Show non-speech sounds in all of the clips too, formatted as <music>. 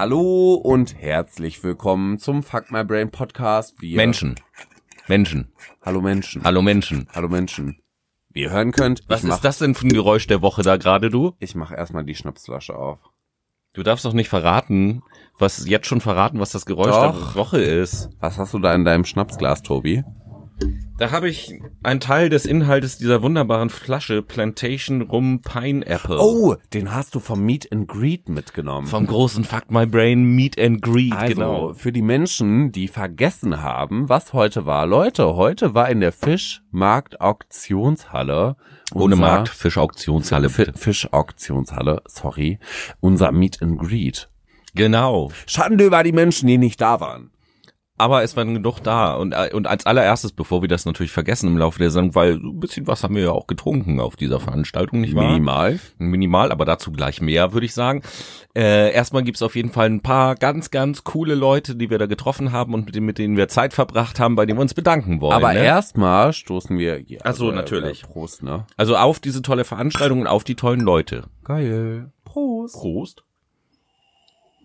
Hallo und herzlich willkommen zum Fuck My Brain Podcast. Wir Menschen. Menschen. Hallo Menschen. Hallo Menschen. Hallo Menschen. Wie ihr hören könnt, Was mach, ist das denn für ein Geräusch der Woche da gerade, du? Ich mache erstmal die Schnapsflasche auf. Du darfst doch nicht verraten, was jetzt schon verraten, was das Geräusch Doch. der Woche ist. Was hast du da in deinem Schnapsglas, Tobi? Da habe ich einen Teil des Inhaltes dieser wunderbaren Flasche Plantation Rum Pineapple. Oh, den hast du vom Meet and Greet mitgenommen. Vom großen Fuck My Brain Meet and Greet, also, genau. für die Menschen, die vergessen haben, was heute war. Leute, heute war in der Fischmarkt Auktionshalle Ohne Markt, Fischauktionshalle. Fischauktionshalle, sorry, unser Meet and Greet. Genau. Schande über die Menschen, die nicht da waren. Aber es waren genug da. Und, äh, und als allererstes, bevor wir das natürlich vergessen im Laufe der Sendung, weil ein bisschen was haben wir ja auch getrunken auf dieser Veranstaltung, nicht wahr? Minimal. Minimal, aber dazu gleich mehr, würde ich sagen. Äh, erstmal gibt's auf jeden Fall ein paar ganz, ganz coole Leute, die wir da getroffen haben und mit denen, mit denen wir Zeit verbracht haben, bei denen wir uns bedanken wollen. Aber ne? erstmal stoßen wir. Ja, Ach so, natürlich. äh, Prost, ne? Also auf diese tolle Veranstaltung und auf die tollen Leute. Geil. Prost. Prost.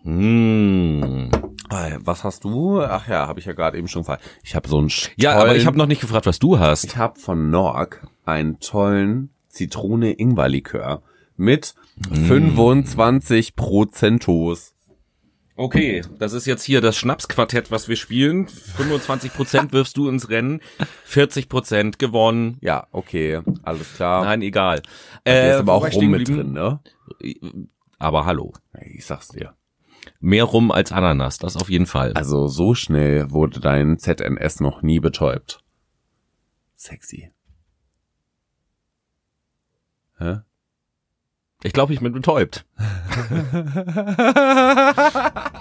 Mmh. Äh, Was hast du? Ach ja, habe ich ja gerade eben schon gefragt. Ich habe so einen Ja, tollen, aber ich habe noch nicht gefragt, was du hast. Ich habe von Norg einen tollen Zitrone-Ingwer-Likör mit 25 Prozentos. Okay, das ist jetzt hier das Schnapsquartett, was wir spielen. 25 Prozent wirfst du ins Rennen, 40 Prozent gewonnen. Ja, okay, alles klar. Nein, egal. Äh, ist aber auch rum mit drin, ne? Aber hallo. Ich sag's dir. Mehr rum als Ananas, das auf jeden Fall. Also so schnell wurde dein ZNS noch nie betäubt. Sexy. Hä? Ich glaube, ich bin betäubt. <laughs>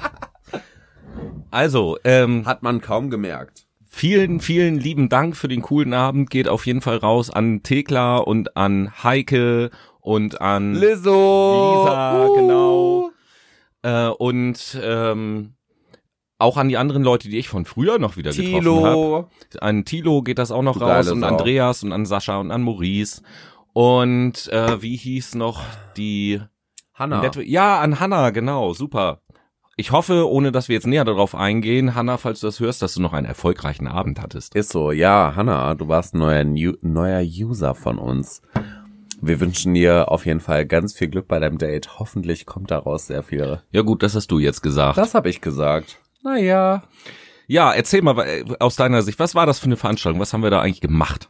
also, ähm, Hat man kaum gemerkt. vielen, vielen lieben Dank für den coolen Abend. Geht auf jeden Fall raus an Thekla und an Heike und an Lizzo! Lisa, Uh. genau. Äh, und ähm, auch an die anderen Leute, die ich von früher noch wieder getroffen habe. An Tilo geht das auch noch Du raus und Sau. Andreas und an Sascha und an Maurice. Und äh, wie hieß noch die Hanna. Ja, an Hanna, genau, super. Ich hoffe, ohne dass wir jetzt näher darauf eingehen, Hanna, falls du das hörst, dass du noch einen erfolgreichen Abend hattest. Ist so, ja, Hanna, du warst ein neuer, neuer User von uns. Wir wünschen dir auf jeden Fall ganz viel Glück bei deinem Date. Hoffentlich kommt daraus sehr viel. Ja gut, das hast du jetzt gesagt. Das habe ich gesagt. Naja. ja, erzähl mal äh, aus deiner Sicht, was war das für eine Veranstaltung? Was haben wir da eigentlich gemacht?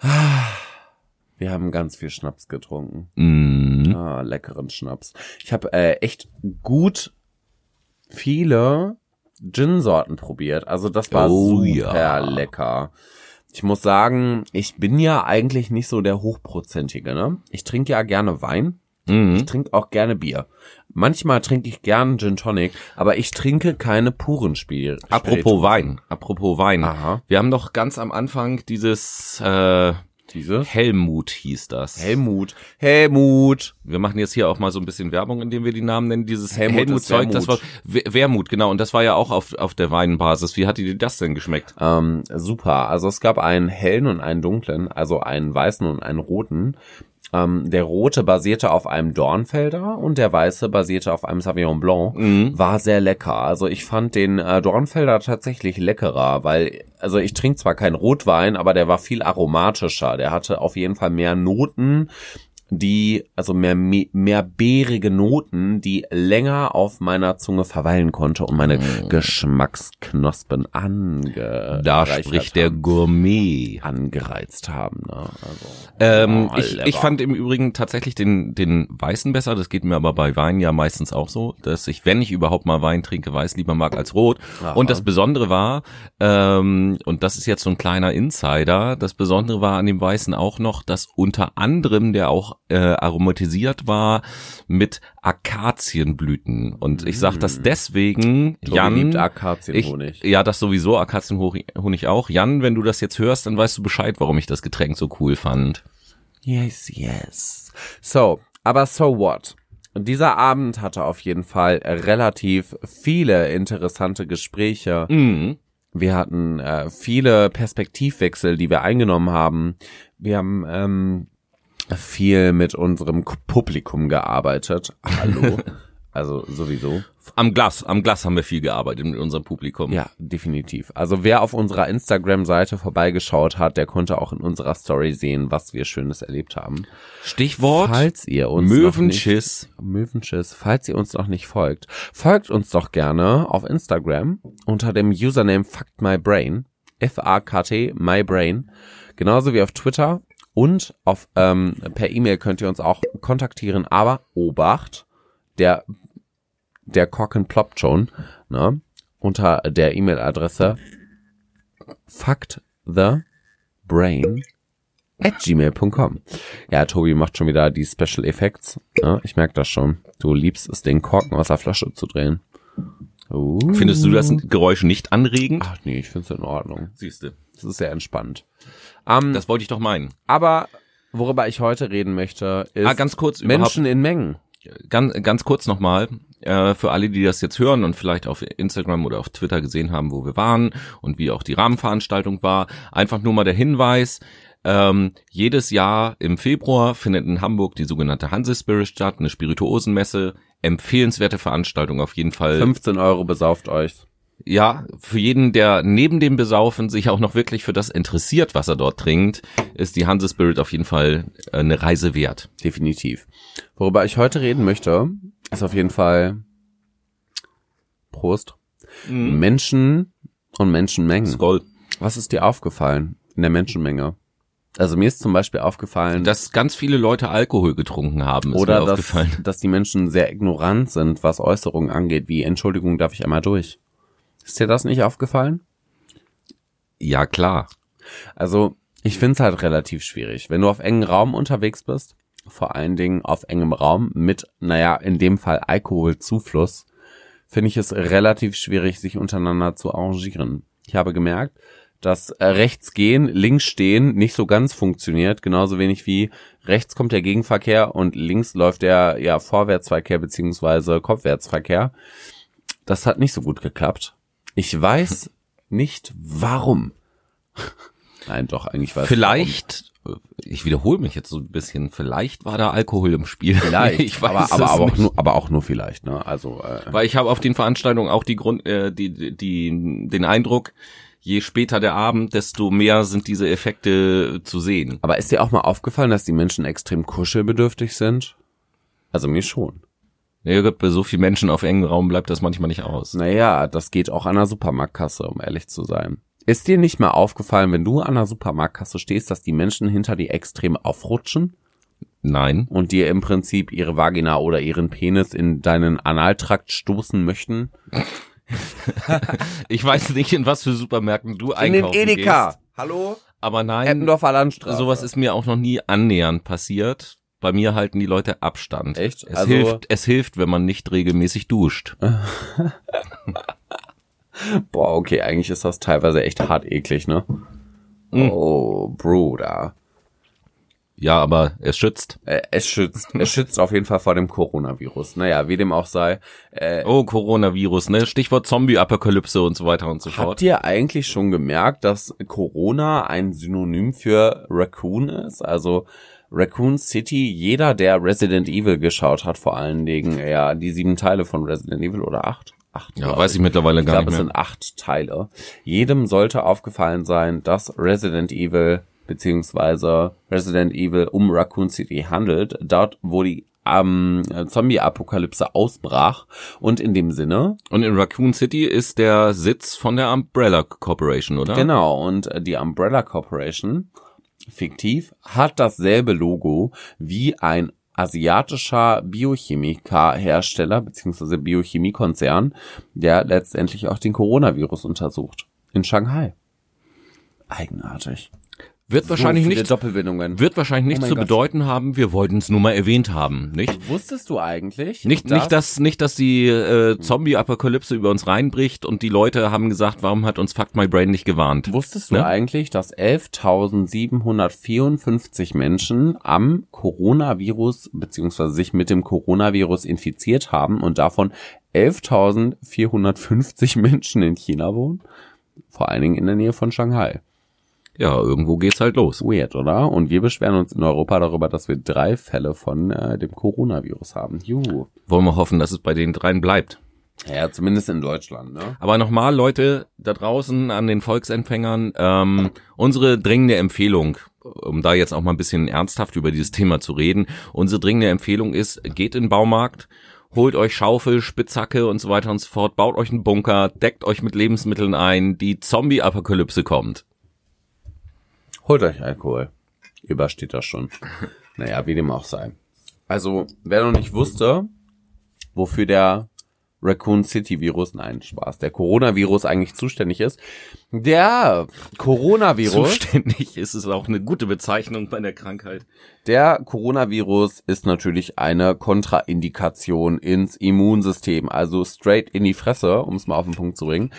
Wir haben ganz viel Schnaps getrunken. Mm, Ah, leckeren Schnaps. Ich habe äh, echt gut viele Gin-Sorten probiert. Also das war Oh, super ja. lecker. Ich muss sagen, ich bin ja eigentlich nicht so der Hochprozentige, ne? Ich trinke ja gerne Wein. mm. Ich trinke auch gerne Bier. Manchmal trinke ich gern Gin Tonic, aber ich trinke keine puren Spiel. Apropos Wein, apropos Wein. Aha. Wir haben doch ganz am Anfang dieses äh, Diese? Helmut hieß das. Helmut. Helmut. Wir machen jetzt hier auch mal so ein bisschen Werbung, indem wir die Namen nennen. Dieses Helmut Helmut-Zeug, ist das war Wermut, genau. Und das war ja auch auf, auf der Weinbasis. Wie hat dir das denn geschmeckt? Ähm, super. Also es gab einen hellen und einen dunklen, also einen weißen und einen roten. Ähm, der rote basierte auf einem Dornfelder und der weiße basierte auf einem Sauvignon Blanc. Mhm. War sehr lecker. Also ich fand den äh, Dornfelder tatsächlich leckerer, weil, also ich trinke zwar keinen Rotwein, aber der war viel aromatischer. Der hatte auf jeden Fall mehr Noten, die, also mehr, mehr beerige Noten, die länger auf meiner Zunge verweilen konnte und meine Geschmacksknospen ange Da spricht der Gourmet. angereizt haben. Ne? Also, Ähm, oh, ich, ich fand im Übrigen tatsächlich den, den Weißen besser. Das geht mir aber bei Wein ja meistens auch so, dass ich, wenn ich überhaupt mal Wein trinke, Weiß lieber mag als Rot. Aha. Und das Besondere war, ähm, und das ist jetzt so ein kleiner Insider, das Besondere war an dem Weißen auch noch, dass unter anderem der auch äh, aromatisiert war mit Akazienblüten. Und ich sage das deswegen, Tobi Jan, liebt ich, Akazienhonig. ja, das sowieso, Akazienhonig auch. Jan, wenn du das jetzt hörst, dann weißt du Bescheid, warum ich das Getränk so cool fand. Yes, yes. So, aber so what? Dieser Abend hatte auf jeden Fall relativ viele interessante Gespräche. Mhm. Wir hatten äh, viele Perspektivwechsel, die wir eingenommen haben. Wir haben ähm, viel mit unserem Publikum gearbeitet. Hallo. <laughs> Also sowieso. Am Glas, am Glas haben wir viel gearbeitet mit unserem Publikum. Ja, definitiv. Also wer auf unserer Instagram-Seite vorbeigeschaut hat, der konnte auch in unserer Story sehen, was wir Schönes erlebt haben. Stichwort Falls ihr uns Möwenschiss. Noch nicht, Möwenschiss. Falls ihr uns noch nicht folgt, folgt uns doch gerne auf Instagram unter dem Username FuckedMyBrain. F-A-K-T, MyBrain. Genauso wie auf Twitter und auf ähm, per E-Mail könnt ihr uns auch kontaktieren. Aber Obacht, der der Korken ploppt schon, ne? Unter der E-Mail-Adresse factthebrain at gmail.com. Ja, Tobi macht schon wieder die Special Effects. Ne? Ich merke das schon. Du liebst es, den Korken aus der Flasche zu drehen. Uh. Findest du das Geräusch nicht anregend? Ach nee, ich finde es in Ordnung. Siehste. Das ist sehr entspannt. Um, das wollte ich doch meinen. Aber worüber ich heute reden möchte, ist ah, ganz kurz Menschen in Mengen. Ganz, ganz kurz nochmal, äh, für alle, die das jetzt hören und vielleicht auf Instagram oder auf Twitter gesehen haben, wo wir waren und wie auch die Rahmenveranstaltung war. Einfach nur mal der Hinweis, ähm, jedes Jahr im Februar findet in Hamburg die sogenannte Hanse Spirit statt, eine Spirituosenmesse. Empfehlenswerte Veranstaltung auf jeden Fall. 15 Euro besauft euch. Ja, für jeden, der neben dem Besaufen sich auch noch wirklich für das interessiert, was er dort trinkt, ist die Hanse Spirit auf jeden Fall äh, eine Reise wert. Definitiv. Worüber ich heute reden möchte, ist auf jeden Fall Prost. Mhm. Menschen und Menschenmengen. Skoll. Was ist dir aufgefallen in der Menschenmenge? Also mir ist zum Beispiel aufgefallen, dass ganz viele Leute Alkohol getrunken haben. Ist oder mir dass, aufgefallen. <laughs> dass die Menschen sehr ignorant sind, was Äußerungen angeht, wie Entschuldigung, darf ich einmal durch. Ist dir das nicht aufgefallen? Ja, klar. Also ich finde es halt relativ schwierig. Wenn du auf engen Raum unterwegs bist, vor allen Dingen auf engem Raum mit, naja, in dem Fall Alkoholzufluss, finde ich es relativ schwierig, sich untereinander zu arrangieren. Ich habe gemerkt, dass äh, rechts gehen, links stehen nicht so ganz funktioniert, genauso wenig wie rechts kommt der Gegenverkehr und links läuft der ja Vorwärtsverkehr beziehungsweise Kopfwärtsverkehr. Das hat nicht so gut geklappt. Ich weiß nicht warum. <laughs> Nein, doch, eigentlich weiß Vielleicht, warum. ich wiederhole mich jetzt so ein bisschen, vielleicht war da Alkohol im Spiel. Vielleicht, <laughs> ich weiß aber, aber, aber, auch nur, aber auch nur vielleicht, ne? Also, äh, Weil ich habe auf den Veranstaltungen auch die Grund, äh, die, die, den Eindruck, je später der Abend, desto mehr sind diese Effekte zu sehen. Aber ist dir auch mal aufgefallen, dass die Menschen extrem kuschelbedürftig sind? Also mir schon. Ja, bei so vielen Menschen auf engem Raum bleibt das manchmal nicht aus. Naja, das geht auch an der Supermarktkasse, um ehrlich zu sein. Ist dir nicht mal aufgefallen, wenn du an der Supermarktkasse stehst, dass die Menschen hinter dir extrem aufrutschen? Nein. Und dir im Prinzip ihre Vagina oder ihren Penis in deinen Analtrakt stoßen möchten? <laughs> ich weiß nicht, in was für Supermärkten du einkaufen In den Edeka. Gehst. Hallo? Aber nein, Eppendorfer Landstraße. sowas ist mir auch noch nie annähernd passiert. Bei mir halten die Leute Abstand. Echt? Es Also- hilft, es hilft, wenn man nicht regelmäßig duscht. <laughs> <laughs> Boah, okay, eigentlich ist das teilweise echt hart eklig, ne? Mm. Oh, Bruder. Ja, aber es schützt. Äh, es schützt, es schützt auf jeden Fall vor dem Coronavirus. Naja, wie dem auch sei. Äh, Oh, Coronavirus, ne? Stichwort Zombie-Apokalypse und so weiter und so Habt fort. ihr eigentlich schon gemerkt, dass Corona ein Synonym für Raccoon ist? Also Raccoon City, jeder, der Resident Evil geschaut hat, vor allen Dingen, ja, die sieben Teile von Resident Evil oder acht? Acht, Ja, glaub weiß ich mittlerweile Ich gar glaube, nicht es mehr. sind acht Teile. Jedem sollte aufgefallen sein, dass Resident Evil beziehungsweise Resident Evil um Raccoon City handelt, dort wo die ähm, Zombie-Apokalypse ausbrach und in dem Sinne Und in Raccoon City ist der Sitz von der Umbrella Corporation, oder? Genau, und äh, die Umbrella Corporation, fiktiv, hat dasselbe Logo wie ein asiatischer Biochemiker-Hersteller bzw. Biochemiekonzern, der letztendlich auch den Coronavirus untersucht. In Shanghai. Eigenartig. Wird wahrscheinlich so nicht, wird wahrscheinlich Oh nichts mein zu Gott. bedeuten haben. Wir wollten es nur mal erwähnt haben, nicht? Wusstest du eigentlich? Nicht, nicht, dass, nicht, dass die äh, Zombie-Apokalypse über uns reinbricht und die Leute haben gesagt, warum hat uns Fuck My Brain nicht gewarnt? Wusstest du Ne? eigentlich, dass 11.754 Menschen am Coronavirus beziehungsweise sich mit dem Coronavirus infiziert haben und davon 11.450 Menschen in China wohnen? Vor allen Dingen in der Nähe von Shanghai. Ja, irgendwo geht's halt los. Weird, oder? Und wir beschweren uns in Europa darüber, dass wir drei Fälle von äh, dem Coronavirus haben. Juhu. Wollen wir hoffen, dass es bei den dreien bleibt. Ja, zumindest in Deutschland, ne? Aber nochmal, Leute da draußen an den Volksempfängern, ähm, unsere dringende Empfehlung, um da jetzt auch mal ein bisschen ernsthaft über dieses Thema zu reden, unsere dringende Empfehlung ist, geht in den Baumarkt, holt euch Schaufel, Spitzhacke und so weiter und so fort, baut euch einen Bunker, deckt euch mit Lebensmitteln ein, die Zombie-Apokalypse kommt. Holt euch Alkohol. Übersteht das schon. <laughs> naja, wie dem auch sei. Also, wer noch nicht wusste, wofür der Raccoon City Virus, nein, Spaß, der Coronavirus eigentlich zuständig ist. Der Coronavirus. Zuständig ist es auch eine gute Bezeichnung bei der Krankheit. Der Coronavirus ist natürlich eine Kontraindikation ins Immunsystem, also straight in die Fresse, um es mal auf den Punkt zu bringen.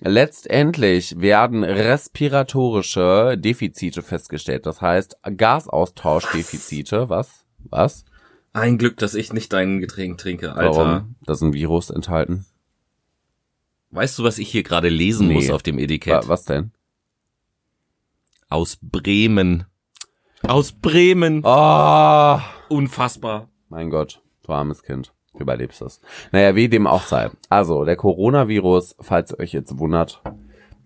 Letztendlich werden respiratorische Defizite festgestellt, das heißt Gasaustauschdefizite, was? Was? Ein Glück, dass ich nicht dein Getränk trinke, Alter. Warum? Da ist ein Virus enthalten. Weißt du, was ich hier gerade lesen Nee. muss auf dem Etikett? Wa- Was denn? Aus Bremen. Aus Bremen. Oh, Unfassbar. mein Gott, du armes Kind. Du überlebst es. Naja, wie dem auch sei. Also, der Coronavirus, falls ihr euch jetzt wundert,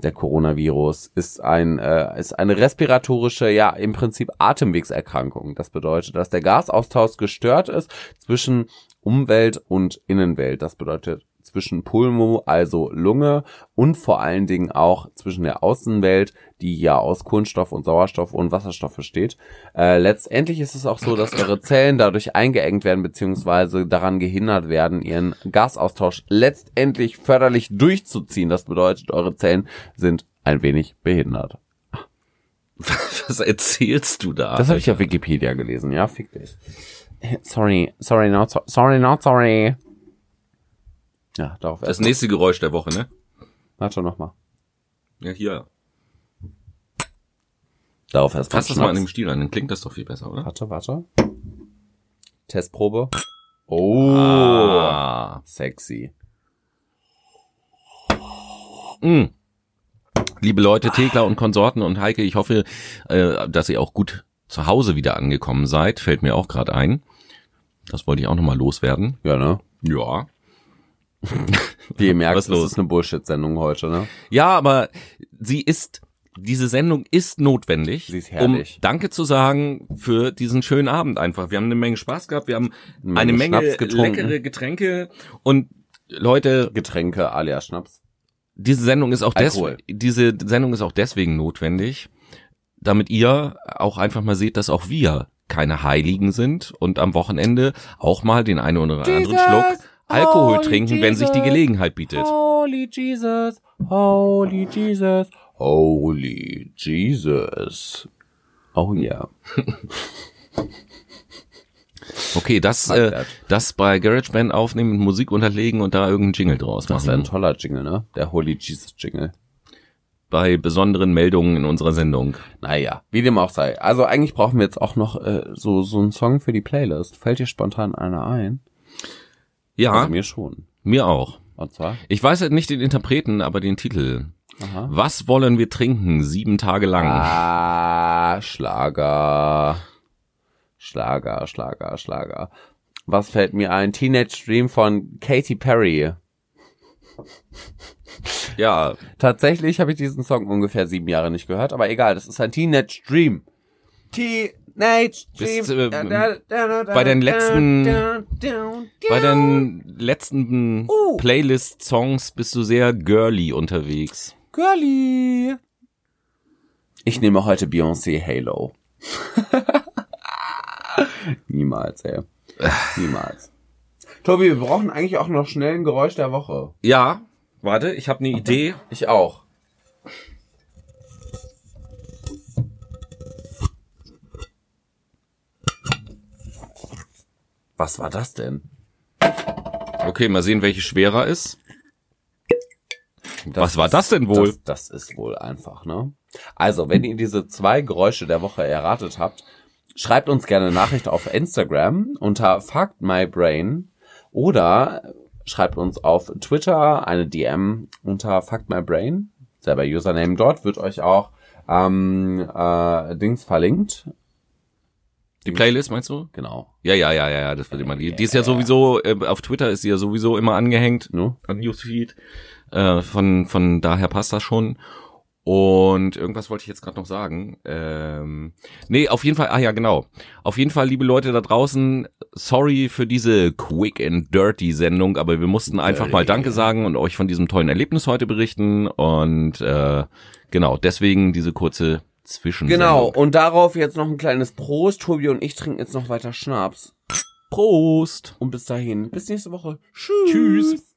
der Coronavirus ist ein äh, ist eine respiratorische, ja im Prinzip Atemwegserkrankung. Das bedeutet, dass der Gasaustausch gestört ist zwischen Umwelt und Innenwelt. Das bedeutet zwischen Pulmo, also Lunge, und vor allen Dingen auch zwischen der Außenwelt, die ja aus Kohlenstoff und Sauerstoff und Wasserstoff besteht. Äh, letztendlich ist es auch so, dass eure Zellen dadurch eingeengt werden beziehungsweise daran gehindert werden, ihren Gasaustausch letztendlich förderlich durchzuziehen. Das bedeutet, eure Zellen sind ein wenig behindert. <laughs> Was erzählst du da? Das habe ich auf Wikipedia gelesen, ja, fick dich. Sorry, sorry, not so, sorry, not sorry. Ja, darauf Das nächste Geräusch der Woche, ne? Warte noch mal. Ja, hier. Darauf erst Fass das mal an dem Stiel an, dann klingt das doch viel besser, oder? Warte, warte. Testprobe. Oh, Ah. sexy. Mm. Liebe Leute, Thekla und Konsorten und Heike, ich hoffe, äh, dass ihr auch gut zu Hause wieder angekommen seid. Fällt mir auch gerade ein. Das wollte ich auch nochmal loswerden. Ja, ne? Ja. <laughs> Wie ihr merkt, Was das los? ist eine Bullshit-Sendung heute, ne? Ja, aber sie ist, diese Sendung ist notwendig, Sie ist um herrlich. Danke zu sagen für diesen schönen Abend einfach. Wir haben eine Menge Spaß gehabt, wir haben Eine eine Menge Menge Schnaps getrunken. leckere Getränke und Leute, Getränke alias Schnaps. diese Sendung ist auch deswegen, diese Sendung ist auch deswegen notwendig, damit ihr auch einfach mal seht, dass auch wir keine Heiligen sind und am Wochenende auch mal den einen oder anderen Schluck Alkohol Holy trinken, wenn sich die Jesus. Gelegenheit bietet. Holy Jesus, Holy Jesus, Holy Jesus. Oh yeah. <laughs> Okay, das, äh, das bei GarageBand aufnehmen, mit Musik unterlegen und da irgendeinen Jingle draus Das ist ein machen. toller Jingle, ne? Der Holy Jesus Jingle. Bei besonderen Meldungen in unserer Sendung. Naja, wie dem auch sei. Also eigentlich brauchen wir jetzt auch noch äh, so, so einen Song für die Playlist. Fällt dir spontan einer ein? Ja, Also mir schon. mir auch. Und zwar? Ich weiß halt nicht den Interpreten, aber den Titel. Aha. Was wollen wir trinken? Sieben Tage lang. Ah, Schlager. Schlager, Schlager, Schlager. Was fällt mir ein? Teenage Dream von Katy Perry. Ja, Tatsächlich habe ich diesen Song ungefähr sieben Jahre nicht gehört, aber egal, das ist ein Teenage Dream. Teenage. Bist, äh, bei den letzten- bei den letzten Uh. Playlist-Songs bist du sehr girly unterwegs. Girlie. Ich nehme heute Beyoncé Halo. <laughs> Niemals, ey. Niemals. Tobi, wir brauchen eigentlich auch noch schnell ein Geräusch der Woche. Ja, warte, ich habe eine Idee. Ich auch. Was war das denn? Okay, mal sehen, welche schwerer ist. Das Was war ist- das denn wohl? Das, das ist wohl einfach, ne? Also, wenn ihr diese zwei Geräusche der Woche erratet habt, schreibt uns gerne eine Nachricht auf Instagram unter FuckedMyBrain oder schreibt uns auf Twitter eine DM unter FuckedMyBrain. Selber Username dort wird euch auch ähm, äh, Dings verlinkt. Die Playlist meinst du? Genau. Ja, ja, ja, ja, ja, das wird immer. Die, die ist ja sowieso, äh, auf Twitter ist sie ja sowieso immer angehängt Ne? an Newsfeed. Äh, von, von daher passt das schon. Und irgendwas wollte ich jetzt gerade noch sagen. Ähm, nee, auf jeden Fall, ah ja, genau. Auf jeden Fall, liebe Leute da draußen, sorry für diese Quick and Dirty Sendung, aber wir mussten einfach mal Danke sagen und euch von diesem tollen Erlebnis heute berichten. Und äh, genau, deswegen diese kurze Zwischensendung. Genau, und darauf jetzt noch ein kleines Prost. Tobi und ich trinken jetzt noch weiter Schnaps. Prost! Und bis dahin, bis nächste Woche. Tschüss. Tschüss.